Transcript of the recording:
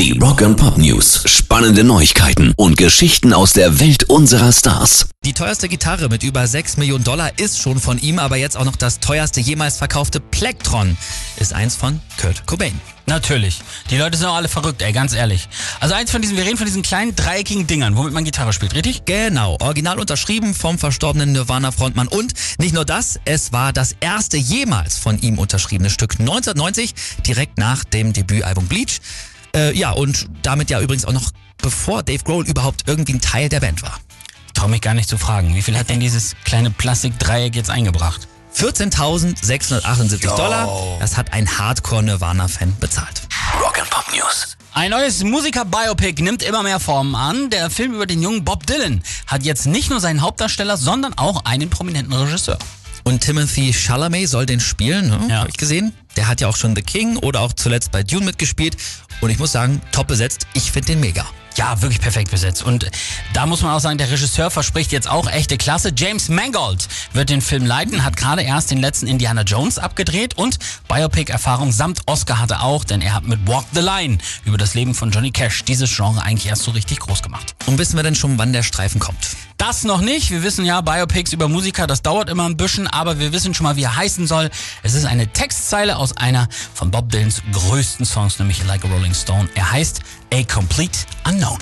Die Rock and Pop News. Spannende Neuigkeiten und Geschichten aus der Welt unserer Stars. Die teuerste Gitarre mit über 6 Millionen Dollar ist schon von ihm, aber jetzt auch noch das teuerste jemals verkaufte Plektron ist eins von Kurt Cobain. Natürlich. Die Leute sind auch alle verrückt, ey, ganz ehrlich. Also eins von diesen, wir reden von diesen kleinen dreieckigen Dingern, womit man Gitarre spielt, richtig? Genau, original unterschrieben vom verstorbenen Nirvana-Frontmann. Und nicht nur das, es war das erste jemals von ihm unterschriebene Stück 1990, direkt nach dem Debütalbum Bleach. Äh, ja, und damit ja übrigens auch noch bevor Dave Grohl überhaupt irgendwie ein Teil der Band war. Trau mich gar nicht zu fragen. Wie viel hat denn dieses kleine Plastikdreieck jetzt eingebracht? 14.678 Dollar. Das hat ein Hardcore-Nirvana-Fan bezahlt. Rock and Pop News. Ein neues Musiker-Biopic nimmt immer mehr Formen an. Der Film über den jungen Bob Dylan hat jetzt nicht nur seinen Hauptdarsteller, sondern auch einen prominenten Regisseur. Und Timothy Chalamet soll den spielen, ne? Ja. Hab ich gesehen. Der hat ja auch schon The King oder auch zuletzt bei Dune mitgespielt. Und ich muss sagen, top besetzt. Ich finde den mega. Ja, wirklich perfekt besetzt. Und da muss man auch sagen, der Regisseur verspricht jetzt auch echte Klasse. James Mangold wird den Film leiten, hat gerade erst den letzten Indiana Jones abgedreht und Biopic-Erfahrung samt Oscar hatte er auch, denn er hat mit Walk the Line über das Leben von Johnny Cash dieses Genre eigentlich erst so richtig groß gemacht. Und wissen wir denn schon, wann der Streifen kommt? Das noch nicht. Wir wissen ja, Biopics über Musiker, das dauert immer ein bisschen, aber wir wissen schon mal, wie er heißen soll. Es ist eine Textzeile aus einer von Bob Dylans größten Songs, nämlich Like a Rolling Stone. Er heißt A Complete Unknown.